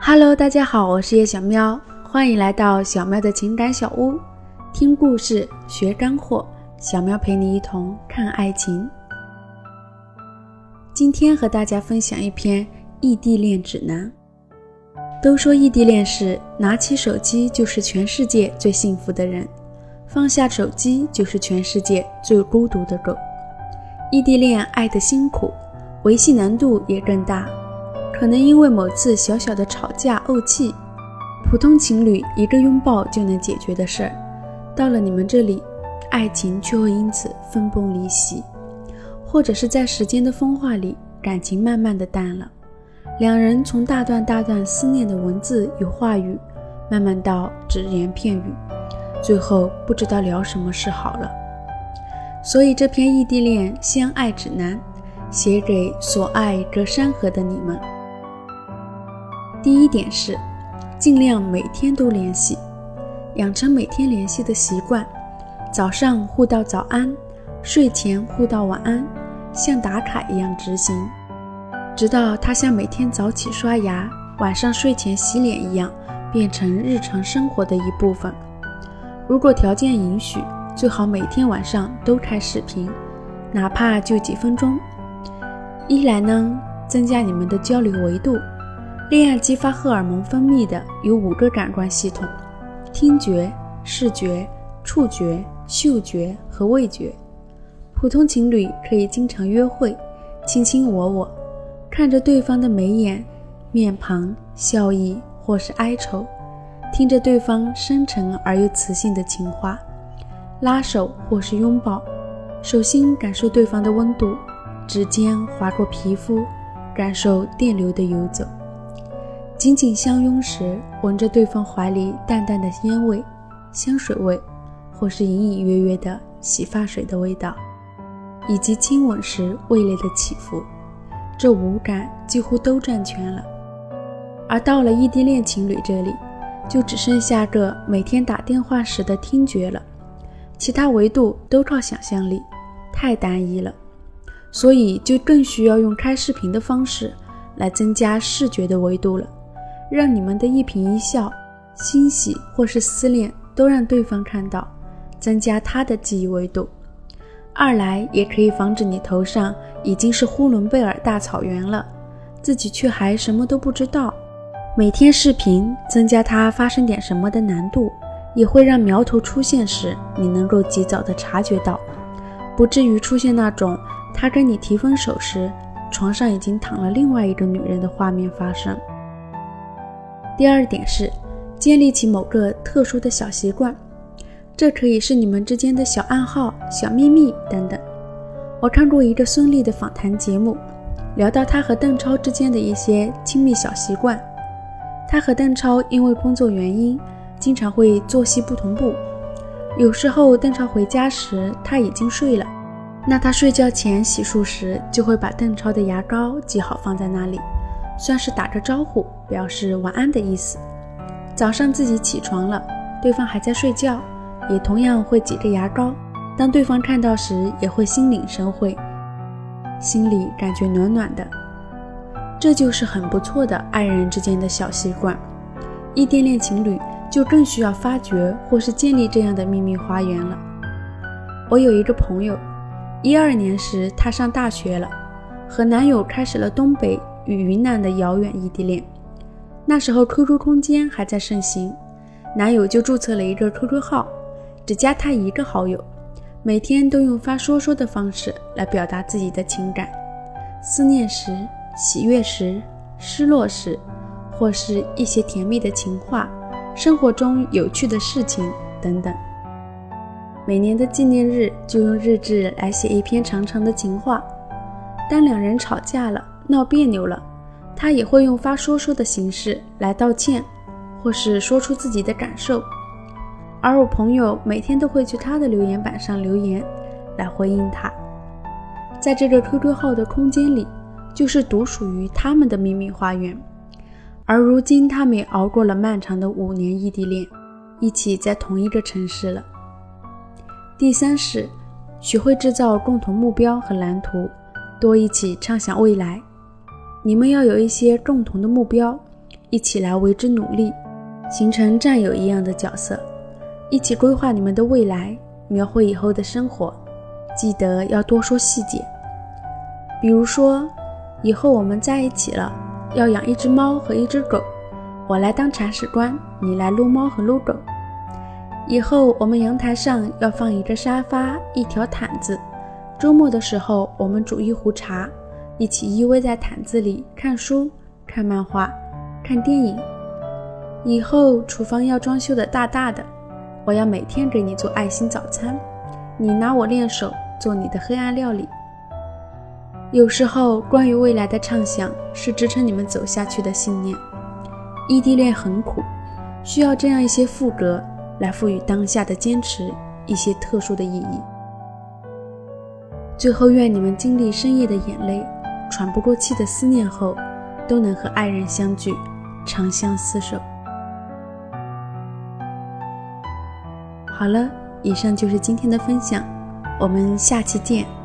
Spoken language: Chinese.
Hello，大家好，我是叶小喵，欢迎来到小喵的情感小屋，听故事学干货，小喵陪你一同看爱情。今天和大家分享一篇异地恋指南。都说异地恋是拿起手机就是全世界最幸福的人，放下手机就是全世界最孤独的狗。异地恋爱的辛苦，维系难度也更大。可能因为某次小小的吵架怄气，普通情侣一个拥抱就能解决的事儿，到了你们这里，爱情却会因此分崩离析，或者是在时间的风化里，感情慢慢的淡了。两人从大段大段思念的文字与话语，慢慢到只言片语，最后不知道聊什么是好了。所以这篇异地恋相爱指南，写给所爱隔山河的你们。第一点是，尽量每天都联系，养成每天联系的习惯。早上互道早安，睡前互道晚安，像打卡一样执行，直到它像每天早起刷牙、晚上睡前洗脸一样，变成日常生活的一部分。如果条件允许，最好每天晚上都开视频，哪怕就几分钟。一来呢，增加你们的交流维度。恋爱激发荷尔蒙分泌的有五个感官系统：听觉、视觉、触觉、嗅觉和味觉。普通情侣可以经常约会，卿卿我我，看着对方的眉眼、面庞、笑意或是哀愁，听着对方深沉而又磁性的情话，拉手或是拥抱，手心感受对方的温度，指尖划过皮肤，感受电流的游走。紧紧相拥时，闻着对方怀里淡淡的烟味、香水味，或是隐隐约约的洗发水的味道，以及亲吻时味蕾的起伏，这五感几乎都占全了。而到了异地恋情侣这里，就只剩下个每天打电话时的听觉了，其他维度都靠想象力，太单一了，所以就更需要用开视频的方式来增加视觉的维度了。让你们的一颦一笑、欣喜或是思念都让对方看到，增加他的记忆维度。二来也可以防止你头上已经是呼伦贝尔大草原了，自己却还什么都不知道。每天视频增加他发生点什么的难度，也会让苗头出现时你能够及早的察觉到，不至于出现那种他跟你提分手时床上已经躺了另外一个女人的画面发生。第二点是，建立起某个特殊的小习惯，这可以是你们之间的小暗号、小秘密等等。我看过一个孙俪的访谈节目，聊到她和邓超之间的一些亲密小习惯。她和邓超因为工作原因，经常会作息不同步。有时候邓超回家时，他已经睡了，那他睡觉前洗漱时，就会把邓超的牙膏挤好放在那里。算是打个招呼，表示晚安的意思。早上自己起床了，对方还在睡觉，也同样会挤着牙膏。当对方看到时，也会心领神会，心里感觉暖暖的。这就是很不错的爱人之间的小习惯。异地恋情侣就更需要发掘或是建立这样的秘密花园了。我有一个朋友，一二年时她上大学了，和男友开始了东北。与云南的遥远异地恋，那时候 QQ 空间还在盛行，男友就注册了一个 QQ 号，只加她一个好友，每天都用发说说的方式来表达自己的情感，思念时、喜悦时、失落时，或是一些甜蜜的情话，生活中有趣的事情等等。每年的纪念日就用日志来写一篇长长的情话，当两人吵架了。闹别扭了，他也会用发说说的形式来道歉，或是说出自己的感受。而我朋友每天都会去他的留言板上留言，来回应他。在这个 QQ 号的空间里，就是独属于他们的秘密花园。而如今，他们也熬过了漫长的五年异地恋，一起在同一个城市了。第三是，学会制造共同目标和蓝图，多一起畅想未来。你们要有一些共同的目标，一起来为之努力，形成战友一样的角色，一起规划你们的未来，描绘以后的生活。记得要多说细节，比如说，以后我们在一起了，要养一只猫和一只狗，我来当铲屎官，你来撸猫和撸狗。以后我们阳台上要放一个沙发，一条毯子，周末的时候我们煮一壶茶，一起依偎在毯子里看书、看漫画、看电影。以后厨房要装修的大大的，我要每天给你做爱心早餐，你拿我练手。做你的黑暗料理。有时候，关于未来的畅想是支撑你们走下去的信念。异地恋很苦，需要这样一些副歌来赋予当下的坚持一些特殊的意义。最后，愿你们经历深夜的眼泪、喘不过气的思念后，都能和爱人相聚，长相厮守。好了，以上就是今天的分享。我们下期见。